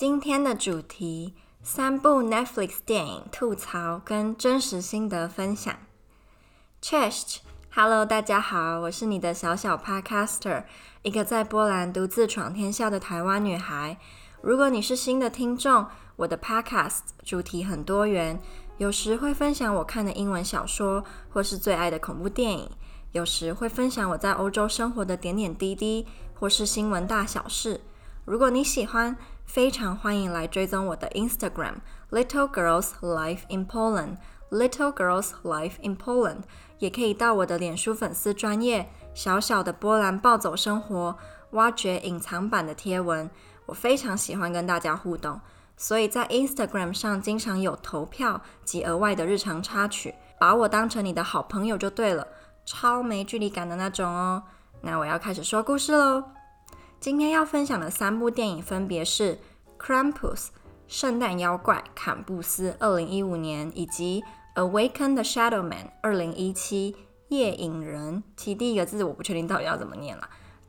今天的主题：三部 Netflix 电影吐槽跟真实心得分享。Chest，Hello，大家好，我是你的小小 Podcaster，一个在波兰独自闯天下的台湾女孩。如果你是新的听众，我的 Podcast 主题很多元，有时会分享我看的英文小说，或是最爱的恐怖电影。有时会分享我在欧洲生活的点点滴滴，或是新闻大小事。如果你喜欢，非常欢迎来追踪我的 Instagram Little Girls Life in Poland Little Girls Life in Poland，也可以到我的脸书粉丝专页小小的波兰暴走生活，挖掘隐藏版的贴文。我非常喜欢跟大家互动，所以在 Instagram 上经常有投票及额外的日常插曲，把我当成你的好朋友就对了。超没距离感的那种哦。那我要开始说故事喽。今天要分享的三部电影分别是《Krampus》圣诞妖怪坎布斯二零一五年，以及《Awaken the Shadow Man》二零一七夜影人。其第一个字我不确定到底要怎么念了。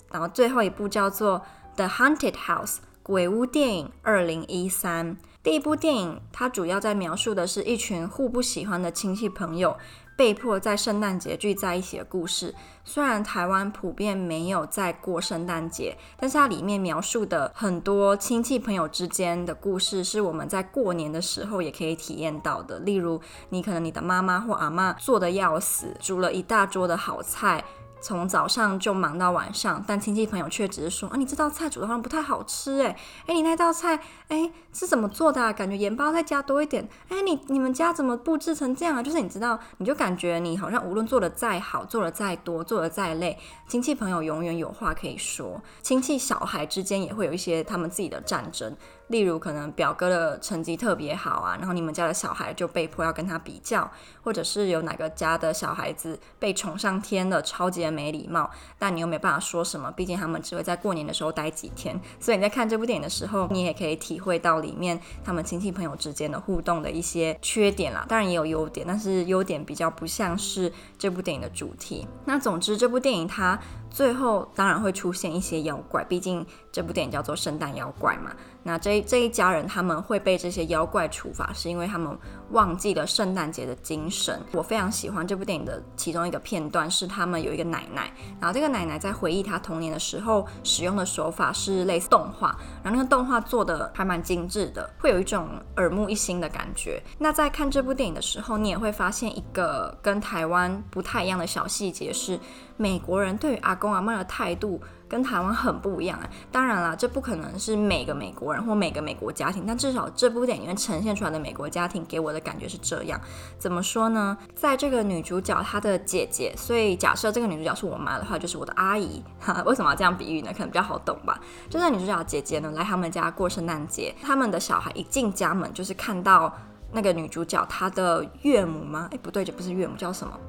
然后最后一部叫做《The Haunted House》鬼屋电影二零一三。第一部电影它主要在描述的是一群互不喜欢的亲戚朋友。被迫在圣诞节聚在一起的故事。虽然台湾普遍没有在过圣诞节，但是它里面描述的很多亲戚朋友之间的故事，是我们在过年的时候也可以体验到的。例如，你可能你的妈妈或阿妈做的要死，煮了一大桌的好菜。从早上就忙到晚上，但亲戚朋友却只是说啊，你这道菜煮的好像不太好吃诶，诶，你那道菜诶是怎么做的啊？感觉盐巴再加多一点。诶，你你们家怎么布置成这样啊？就是你知道，你就感觉你好像无论做的再好，做的再多，做的再累，亲戚朋友永远有话可以说。亲戚小孩之间也会有一些他们自己的战争。例如，可能表哥的成绩特别好啊，然后你们家的小孩就被迫要跟他比较，或者是有哪个家的小孩子被宠上天了，超级的没礼貌，但你又没办法说什么，毕竟他们只会在过年的时候待几天。所以你在看这部电影的时候，你也可以体会到里面他们亲戚朋友之间的互动的一些缺点啦。当然也有优点，但是优点比较不像是这部电影的主题。那总之，这部电影它最后当然会出现一些妖怪，毕竟这部电影叫做《圣诞妖怪》嘛。那这这一家人他们会被这些妖怪处罚，是因为他们忘记了圣诞节的精神。我非常喜欢这部电影的其中一个片段，是他们有一个奶奶，然后这个奶奶在回忆她童年的时候使用的手法是类似动画，然后那个动画做的还蛮精致的，会有一种耳目一新的感觉。那在看这部电影的时候，你也会发现一个跟台湾不太一样的小细节，是美国人对于阿公阿嬷的态度。跟台湾很不一样啊！当然啦，这不可能是每个美国人或每个美国家庭，但至少这部电影里面呈现出来的美国家庭给我的感觉是这样。怎么说呢？在这个女主角她的姐姐，所以假设这个女主角是我妈的话，就是我的阿姨。哈，为什么要这样比喻呢？可能比较好懂吧。就是女主角姐姐呢来他们家过圣诞节，他们的小孩一进家门就是看到那个女主角她的岳母吗？哎，不对，这不是岳母，叫什么？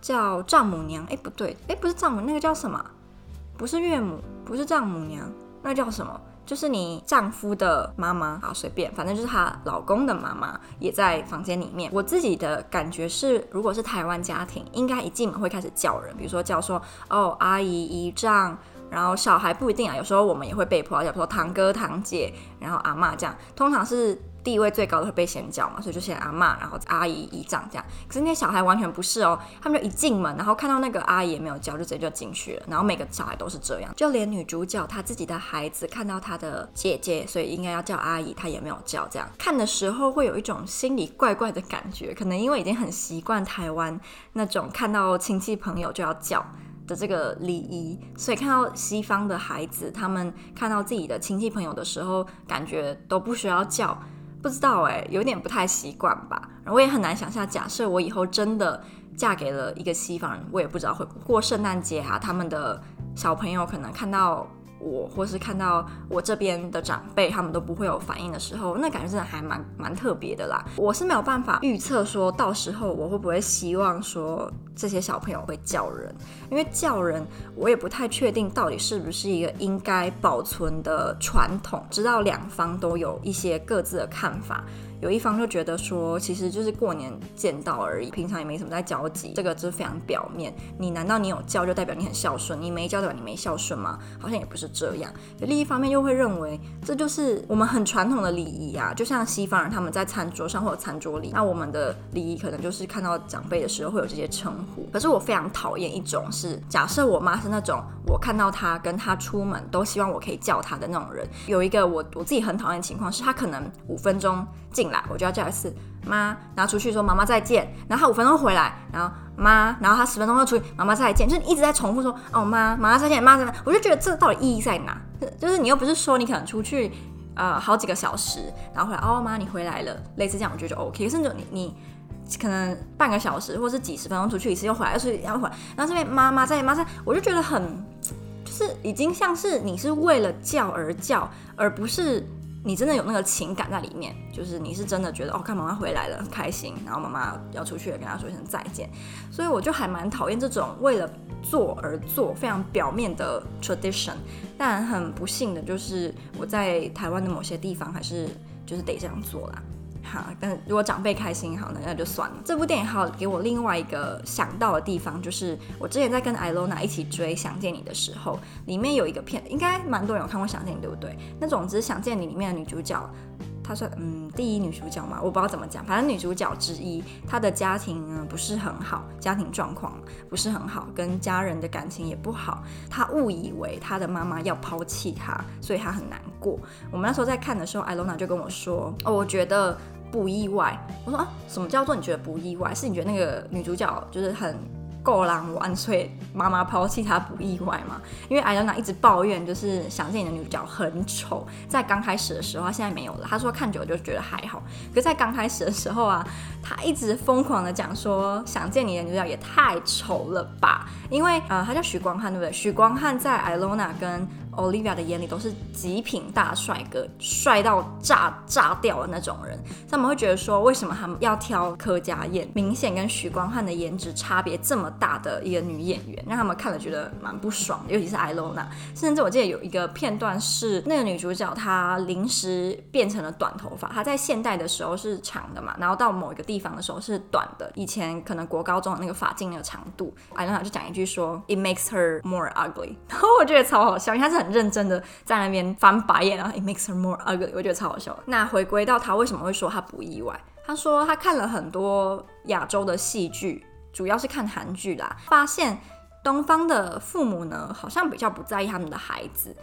叫丈母娘？哎，不对，哎，不是丈母，那个叫什么？不是岳母，不是丈母娘，那叫什么？就是你丈夫的妈妈。啊，随便，反正就是她老公的妈妈也在房间里面。我自己的感觉是，如果是台湾家庭，应该一进门会开始叫人，比如说叫说哦阿姨姨丈，然后小孩不一定啊，有时候我们也会被迫叫说堂哥堂姐，然后阿嬷这样，通常是。地位最高的会被先叫嘛，所以就先阿嬷，然后阿姨、姨丈这样。可是那些小孩完全不是哦，他们就一进门，然后看到那个阿姨也没有叫，就直接就进去了。然后每个小孩都是这样，就连女主角她自己的孩子看到她的姐姐，所以应该要叫阿姨，她也没有叫。这样看的时候会有一种心里怪怪的感觉，可能因为已经很习惯台湾那种看到亲戚朋友就要叫的这个礼仪，所以看到西方的孩子，他们看到自己的亲戚朋友的时候，感觉都不需要叫。不知道哎，有点不太习惯吧。然后我也很难想象，假设我以后真的嫁给了一个西方人，我也不知道会过圣诞节啊，他们的小朋友可能看到。我或是看到我这边的长辈，他们都不会有反应的时候，那感觉真的还蛮蛮特别的啦。我是没有办法预测说到时候我会不会希望说这些小朋友会叫人，因为叫人我也不太确定到底是不是一个应该保存的传统。知道两方都有一些各自的看法。有一方就觉得说，其实就是过年见到而已，平常也没什么在交集，这个就是非常表面。你难道你有叫就代表你很孝顺？你没叫代表你没孝顺吗？好像也不是这样。另一方面又会认为这就是我们很传统的礼仪啊，就像西方人他们在餐桌上或者餐桌里，那我们的礼仪可能就是看到长辈的时候会有这些称呼。可是我非常讨厌一种是，假设我妈是那种我看到她跟她出门都希望我可以叫她的那种人。有一个我我自己很讨厌的情况是，她可能五分钟进来我就要叫一次妈，然后出去说妈妈再见，然后她五分钟回来，然后妈，然后她十分钟又出去妈妈再见，就是一直在重复说哦妈妈妈再见妈再见，我就觉得这到底意义在哪？就是你又不是说你可能出去呃好几个小时，然后回来哦妈你回来了，类似这样我觉得就 OK。可是你你可能半个小时或是几十分钟出去一次又回来，又出去又回来，然后这边妈妈再见妈再见，我就觉得很就是已经像是你是为了叫而叫，而不是。你真的有那个情感在里面，就是你是真的觉得哦，看妈妈回来了，很开心，然后妈妈要出去了，跟她说一声再见。所以我就还蛮讨厌这种为了做而做，非常表面的 tradition。但很不幸的就是我在台湾的某些地方还是就是得这样做啦。哈，但如果长辈开心好，呢那就算了。这部电影还给我另外一个想到的地方，就是我之前在跟艾罗娜一起追《想见你》的时候，里面有一个片，应该蛮多人有看过《想见你》，对不对？那种只是《想见你》里面的女主角，她说嗯第一女主角嘛，我不知道怎么讲，反正女主角之一，她的家庭呢不是很好，家庭状况不是很好，跟家人的感情也不好，她误以为她的妈妈要抛弃她，所以她很难过。我们那时候在看的时候，艾罗娜就跟我说：“哦，我觉得。”不意外，我说啊，什么叫做你觉得不意外？是你觉得那个女主角就是很够狼玩，所以妈妈抛弃她不意外吗？因为艾伦娜一直抱怨，就是想见你的女主角很丑，在刚开始的时候，她现在没有了。她说看久了就觉得还好，可是在刚开始的时候啊，她一直疯狂的讲说想见你的女主角也太丑了吧？因为呃，她叫许光汉对不对？许光汉在艾罗娜跟 Olivia 的眼里都是极品大帅哥，帅到炸炸掉的那种人。他们会觉得说，为什么他们要挑柯佳嬿？明显跟许光汉的颜值差别这么大的一个女演员，让他们看了觉得蛮不爽的。尤其是 Iona，，甚至我记得有一个片段是那个女主角她临时变成了短头发，她在现代的时候是长的嘛，然后到某一个地方的时候是短的。以前可能国高中的那个发禁那个长度，Iona 就讲一句说，It makes her more ugly。然后我觉得超好笑，因为她是。很认真的在那边翻白眼，然后 it makes her more ugly，我觉得超好笑。那回归到他为什么会说他不意外？他说他看了很多亚洲的戏剧，主要是看韩剧啦，发现东方的父母呢，好像比较不在意他们的孩子。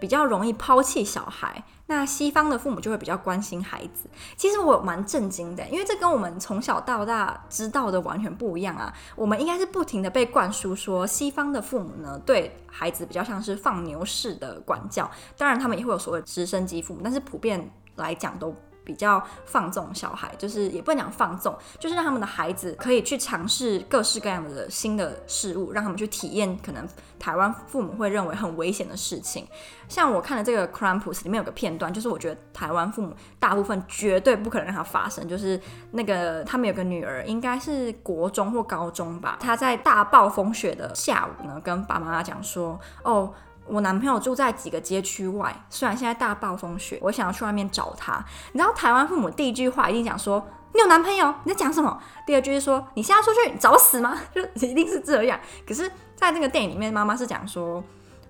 比较容易抛弃小孩，那西方的父母就会比较关心孩子。其实我蛮震惊的，因为这跟我们从小到大知道的完全不一样啊。我们应该是不停的被灌输说，西方的父母呢，对孩子比较像是放牛式的管教。当然，他们也会有所谓直升机父母，但是普遍来讲都。比较放纵小孩，就是也不能讲放纵，就是让他们的孩子可以去尝试各式各样的新的事物，让他们去体验可能台湾父母会认为很危险的事情。像我看的这个《Crampus》里面有个片段，就是我觉得台湾父母大部分绝对不可能让它发生，就是那个他们有个女儿，应该是国中或高中吧，她在大暴风雪的下午呢，跟爸妈讲说，哦。我男朋友住在几个街区外，虽然现在大暴风雪，我想要去外面找他。你知道台湾父母第一句话一定讲说：“你有男朋友？你在讲什么？”第二句是说：“你现在出去找死吗？” 就一定是这样。可是，在这个电影里面，妈妈是讲说：“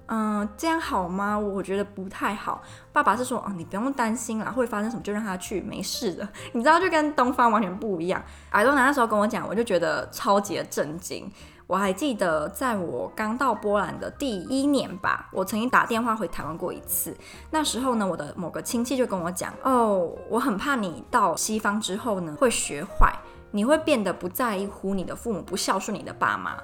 嗯，这样好吗？我觉得不太好。”爸爸是说：“哦，你不用担心啦，会发生什么就让他去，没事的。”你知道，就跟东方完全不一样。艾多娜那时候跟我讲，我就觉得超级的震惊。我还记得，在我刚到波兰的第一年吧，我曾经打电话回台湾过一次。那时候呢，我的某个亲戚就跟我讲：“哦，我很怕你到西方之后呢，会学坏，你会变得不在乎你的父母，不孝顺你的爸妈。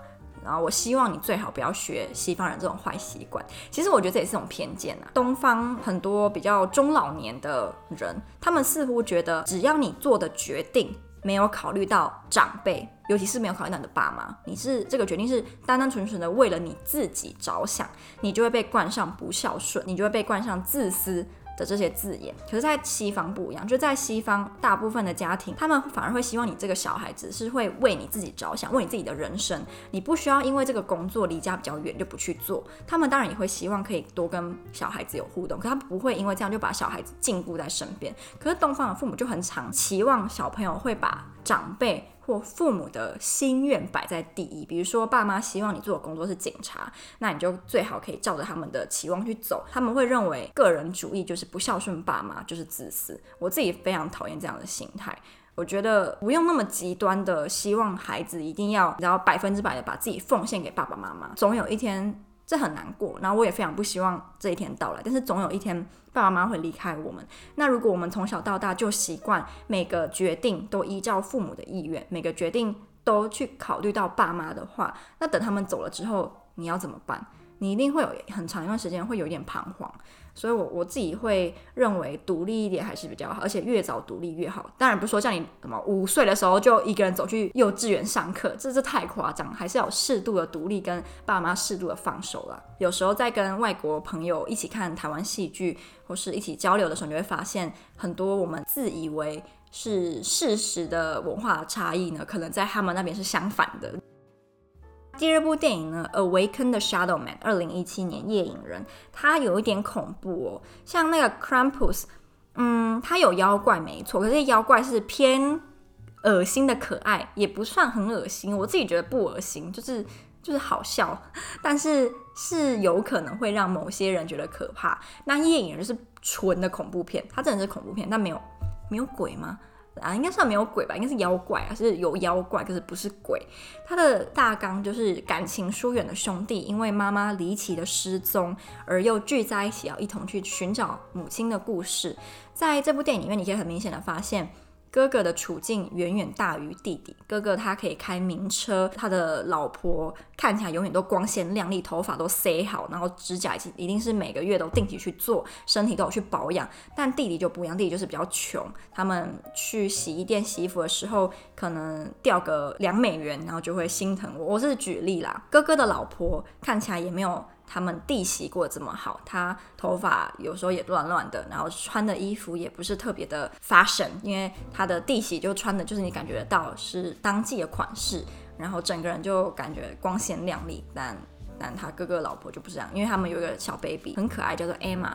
然后我希望你最好不要学西方人这种坏习惯。”其实我觉得这也是种偏见啊。东方很多比较中老年的人，他们似乎觉得，只要你做的决定没有考虑到长辈。尤其是没有考虑到你的爸妈，你是这个决定是单单纯纯的为了你自己着想，你就会被冠上不孝顺，你就会被冠上自私、的这些字眼。可是，在西方不一样，就在西方，大部分的家庭，他们反而会希望你这个小孩子是会为你自己着想，为你自己的人生，你不需要因为这个工作离家比较远就不去做。他们当然也会希望可以多跟小孩子有互动，可他不会因为这样就把小孩子禁锢在身边。可是东方的父母就很常期望小朋友会把长辈。或父母的心愿摆在第一，比如说爸妈希望你做的工作是警察，那你就最好可以照着他们的期望去走。他们会认为个人主义就是不孝顺爸妈，就是自私。我自己非常讨厌这样的心态。我觉得不用那么极端的希望孩子一定要然后百分之百的把自己奉献给爸爸妈妈，总有一天。这很难过，然后我也非常不希望这一天到来。但是总有一天，爸爸妈妈会离开我们。那如果我们从小到大就习惯每个决定都依照父母的意愿，每个决定都去考虑到爸妈的话，那等他们走了之后，你要怎么办？你一定会有很长一段时间会有点彷徨。所以我，我自己会认为独立一点还是比较好，而且越早独立越好。当然不是说像你什么五岁的时候就一个人走去幼稚园上课，这这太夸张，还是要适度的独立跟爸妈适度的放手了。有时候在跟外国朋友一起看台湾戏剧或是一起交流的时候，你会发现很多我们自以为是事实的文化差异呢，可能在他们那边是相反的。第二部电影呢，《Awaken the Shadow Man》，二零一七年夜影人，它有一点恐怖哦。像那个 Krampus，嗯，它有妖怪没错，可是妖怪是偏恶心的可爱，也不算很恶心。我自己觉得不恶心，就是就是好笑，但是是有可能会让某些人觉得可怕。那夜影人是纯的恐怖片，它真的是恐怖片，但没有没有鬼吗？啊，应该算没有鬼吧，应该是妖怪啊，是有妖怪，可是不是鬼。他的大纲就是感情疏远的兄弟，因为妈妈离奇的失踪，而又聚在一起，要一同去寻找母亲的故事。在这部电影里面，你可以很明显的发现。哥哥的处境远远大于弟弟。哥哥他可以开名车，他的老婆看起来永远都光鲜亮丽，头发都塞好，然后指甲一定是每个月都定期去做，身体都有去保养。但弟弟就不一样，弟弟就是比较穷。他们去洗衣店洗衣服的时候，可能掉个两美元，然后就会心疼我。我是举例啦。哥哥的老婆看起来也没有。他们弟媳过得这么好，他头发有时候也乱乱的，然后穿的衣服也不是特别的 fashion，因为他的弟媳就穿的就是你感觉得到是当季的款式，然后整个人就感觉光鲜亮丽。但但他哥哥老婆就不是这样，因为他们有一个小 baby 很可爱，叫做 Emma。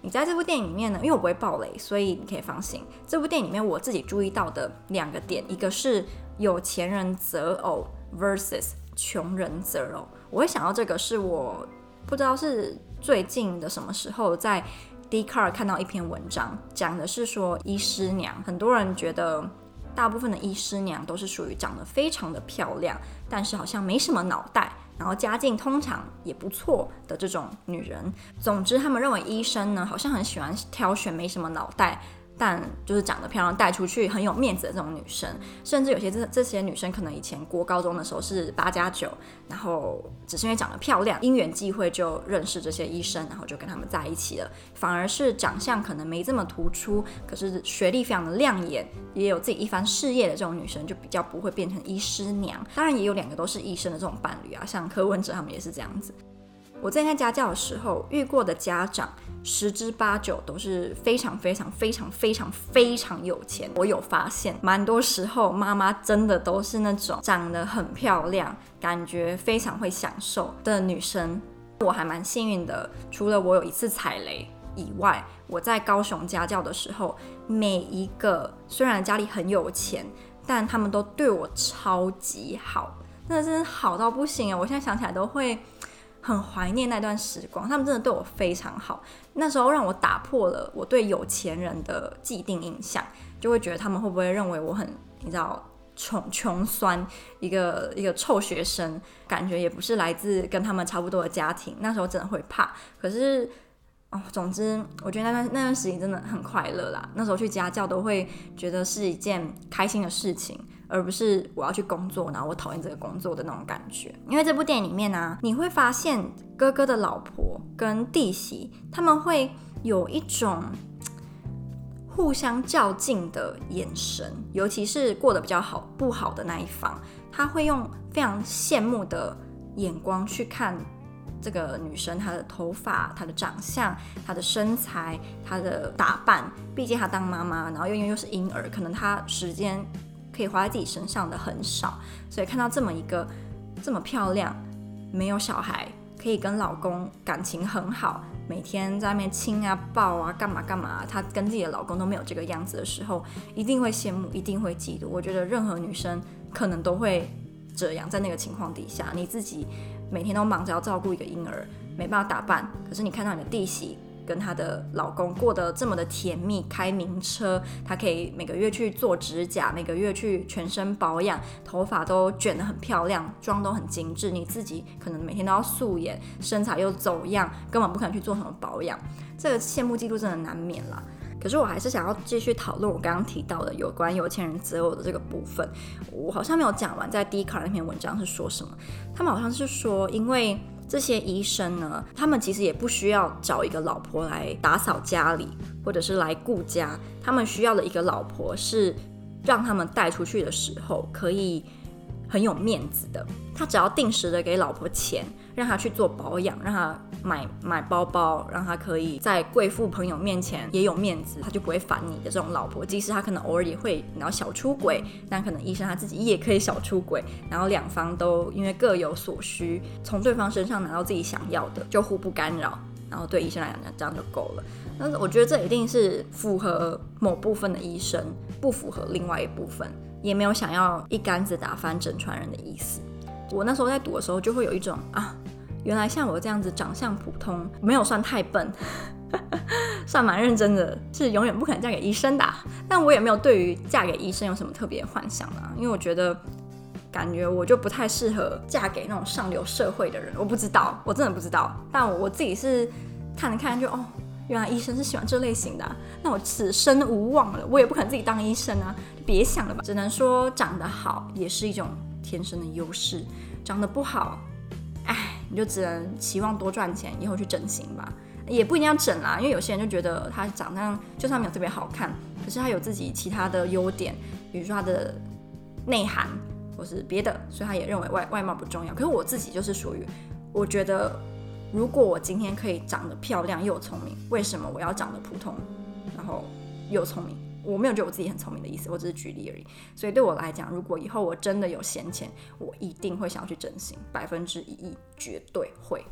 你在这部电影里面呢，因为我不会爆雷，所以你可以放心。这部电影里面我自己注意到的两个点，一个是有钱人择偶 versus 穷人择偶，我会想到这个是我。不知道是最近的什么时候，在 d c a r 看到一篇文章，讲的是说医师娘，很多人觉得大部分的医师娘都是属于长得非常的漂亮，但是好像没什么脑袋，然后家境通常也不错的这种女人。总之，他们认为医生呢，好像很喜欢挑选没什么脑袋。但就是长得漂亮，带出去很有面子的这种女生，甚至有些这这些女生可能以前国高中的时候是八加九，然后只是因为长得漂亮，因缘际会就认识这些医生，然后就跟他们在一起了。反而是长相可能没这么突出，可是学历非常的亮眼，也有自己一番事业的这种女生，就比较不会变成医师娘。当然也有两个都是医生的这种伴侣啊，像柯文哲他们也是这样子。我在看家教的时候遇过的家长，十之八九都是非常非常非常非常非常有钱。我有发现，蛮多时候妈妈真的都是那种长得很漂亮，感觉非常会享受的女生。我还蛮幸运的，除了我有一次踩雷以外，我在高雄家教的时候，每一个虽然家里很有钱，但他们都对我超级好，那真的好到不行啊！我现在想起来都会。很怀念那段时光，他们真的对我非常好。那时候让我打破了我对有钱人的既定印象，就会觉得他们会不会认为我很，你知道，穷穷酸，一个一个臭学生，感觉也不是来自跟他们差不多的家庭。那时候真的会怕。可是哦，总之我觉得那段那段时间真的很快乐啦。那时候去家教都会觉得是一件开心的事情。而不是我要去工作，然后我讨厌这个工作的那种感觉。因为这部电影里面呢、你会发现哥哥的老婆跟弟媳他们会有一种互相较劲的眼神，尤其是过得比较好不好的那一方，他会用非常羡慕的眼光去看这个女生她的头发、她的长相、她的身材、她的打扮，毕竟她当妈妈，然后又因为又是婴儿，可能她时间可以花在自己身上的很少，所以看到这么一个这么漂亮、没有小孩，可以跟老公感情很好，每天在外面亲啊、抱啊、干嘛干嘛，她跟自己的老公都没有这个样子的时候，一定会羡慕，一定会嫉妒。我觉得任何女生可能都会这样，在那个情况底下，你自己。每天都忙着要照顾一个婴儿，没办法打扮。可是你看到你的弟媳跟她的老公过得这么的甜蜜，开名车，她可以每个月去做指甲，每个月去全身保养，头发都卷得很漂亮，妆都很精致。你自己可能每天都要素颜，身材又走样，根本不可能去做什么保养。这个羡慕嫉妒真的难免啦。可是我还是想要继续讨论我刚刚提到的有关有钱人择偶的这个部分。我好像没有讲完，在 Dcard 那篇文章是说什么？他们好像是说，因为这些医生呢，他们其实也不需要找一个老婆来打扫家里，或者是来顾家。他们需要的一个老婆是让他们带出去的时候可以很有面子的。他只要定时的给老婆钱，让他去做保养，让他。买买包包，让他可以在贵妇朋友面前也有面子，他就不会烦你的这种老婆。即使他可能偶尔也会然后小出轨，但可能医生他自己也可以小出轨，然后两方都因为各有所需，从对方身上拿到自己想要的，就互不干扰。然后对医生来讲，这样就够了。但是我觉得这一定是符合某部分的医生，不符合另外一部分，也没有想要一竿子打翻整船人的意思。我那时候在读的时候，就会有一种啊。原来像我这样子长相普通，没有算太笨，算蛮认真的，是永远不可能嫁给医生的。但我也没有对于嫁给医生有什么特别幻想啊，因为我觉得感觉我就不太适合嫁给那种上流社会的人。我不知道，我真的不知道。但我我自己是看了看就哦，原来医生是喜欢这类型的，那我此生无望了。我也不可能自己当医生啊，别想了吧。只能说长得好也是一种天生的优势，长得不好。哎，你就只能期望多赚钱，以后去整形吧，也不一定要整啦，因为有些人就觉得他长相就算没有特别好看，可是他有自己其他的优点，比如说他的内涵或是别的，所以他也认为外外貌不重要。可是我自己就是属于，我觉得如果我今天可以长得漂亮又聪明，为什么我要长得普通，然后又聪明？我没有觉得我自己很聪明的意思，我只是举例而已。所以对我来讲，如果以后我真的有闲钱，我一定会想要去整形，百分之一亿绝对会。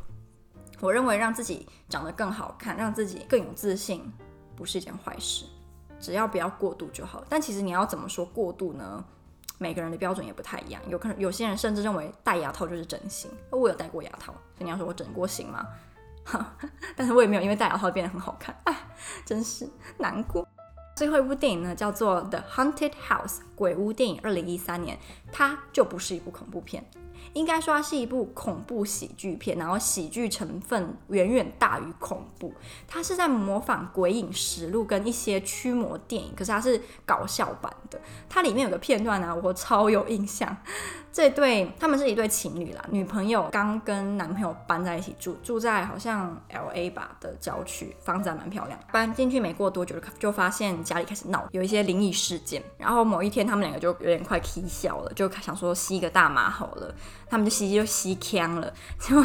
我认为让自己长得更好看，让自己更有自信，不是一件坏事，只要不要过度就好。但其实你要怎么说过度呢？每个人的标准也不太一样，有可能有些人甚至认为戴牙套就是整形。我有戴过牙套，所以你要说我整过形吗？哈 但是我也没有因为戴牙套变得很好看，哎，真是难过。最后一部电影呢，叫做《The Haunted House》鬼屋电影，二零一三年，它就不是一部恐怖片。应该说它是一部恐怖喜剧片，然后喜剧成分远远大于恐怖。它是在模仿《鬼影实录》跟一些驱魔电影，可是它是搞笑版的。它里面有个片段呢、我超有印象。这对他们是一对情侣啦，女朋友刚跟男朋友搬在一起住，住在好像 LA 吧的郊区，房子还蛮漂亮。搬进去没过多久，就发现家里开始闹，有一些灵异事件。然后某一天，他们两个就有点快起笑了，就想说吸个大麻好了。他们就吸就吸呛了，结果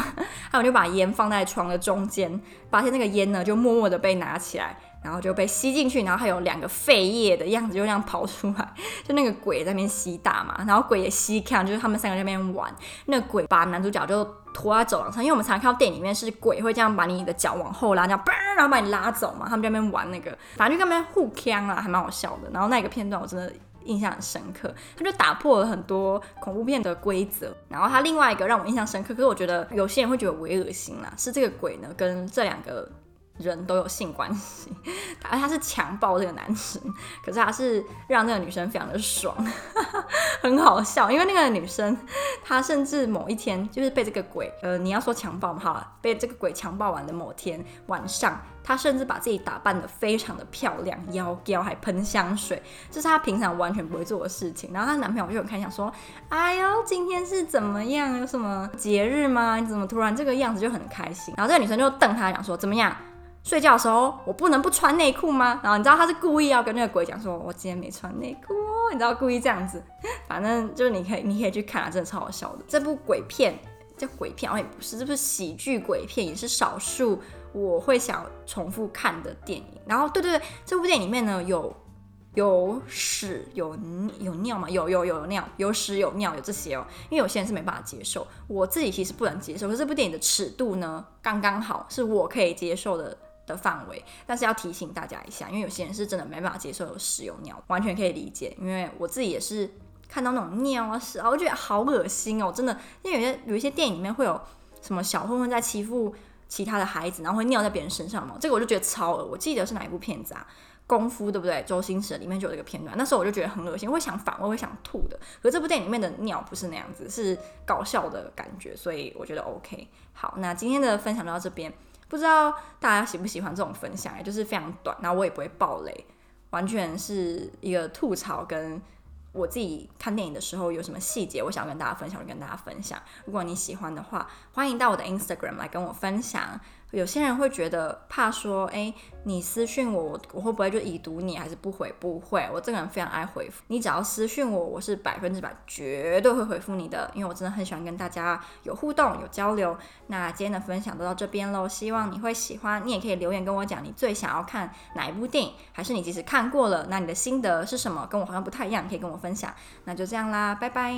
他们就把烟放在床的中间，发现那个烟呢就默默的被拿起来，然后就被吸进去，然后还有两个废叶的样子就这样跑出来，就那个鬼在那边吸大嘛，然后鬼也吸看，就是他们三个在那边玩，那个鬼把男主角就拖在走廊上，因为我们常常看到电影里面是鬼会这样把你的脚往后拉，这样嘣，然后把你拉走嘛，他们在那边玩那个，反正就跟他们互呛啊，还蛮好笑的。然后那个片段我真的。印象很深刻，他就打破了很多恐怖片的规则。然后他另外一个让我印象深刻，可是我觉得有些人会觉得微恶心啦，是这个鬼呢跟这两个人都有性关系，而他是强暴这个男生，可是他是让那个女生非常的爽，很好笑。因为那个女生她甚至某一天就是被这个鬼，呃，你要说强暴哈，被这个鬼强暴完的某天晚上。她甚至把自己打扮得非常的漂亮，腰腰还喷香水，这是她平常完全不会做的事情。然后她男朋友就很开心，说：“哎呦，今天是怎么样？有什么节日吗？你怎么突然这个样子？”就很开心。然后这个女生就瞪他，讲说：“怎么样？睡觉的时候我不能不穿内裤吗？”然后你知道他是故意要跟那个鬼讲说：“我今天没穿内裤。”你知道故意这样子，反正就是你可以你可以去看啊，真的超好笑的。这部鬼片叫鬼片，哦也不是，这不是喜剧鬼片，也是少数我会想重复看的电影。然后，对对对，这部电影里面呢有有屎有有尿嘛？有有有尿，有屎有尿有这些哦。因为有些人是没办法接受，我自己其实不能接受。可是这部电影的尺度呢，刚刚好是我可以接受的的范围。但是要提醒大家一下，因为有些人是真的没办法接受有屎有尿，完全可以理解。因为我自己也是。看到那种尿啊屎啊，我觉得好恶心哦，真的。因为有些有一些电影里面会有什么小混混在欺负其他的孩子，然后会尿在别人身上嘛，这个我就觉得超恶。我记得是哪一部片子啊？功夫对不对？周星驰里面就有这个片段，那时候我就觉得很恶心，会想反胃，会想吐的。可这部电影里面的尿不是那样子，是搞笑的感觉，所以我觉得 OK。好，那今天的分享就到这边，不知道大家喜不喜欢这种分享，也就是非常短，然后我也不会爆雷，完全是一个吐槽跟。我自己看电影的时候有什么细节，我想跟大家分享，就跟大家分享。如果你喜欢的话，欢迎到我的 Instagram 来跟我分享。有些人会觉得怕说，诶，你私讯我，我会不会就已读你，还是不回？不会，我这个人非常爱回复。你只要私讯我，我是百分之百绝对会回复你的，因为我真的很喜欢跟大家有互动、有交流。那今天的分享都到这边喽，希望你会喜欢。你也可以留言跟我讲，你最想要看哪一部电影，还是你即使看过了，那你的心得是什么？跟我好像不太一样，可以跟我分享。那就这样啦，拜拜。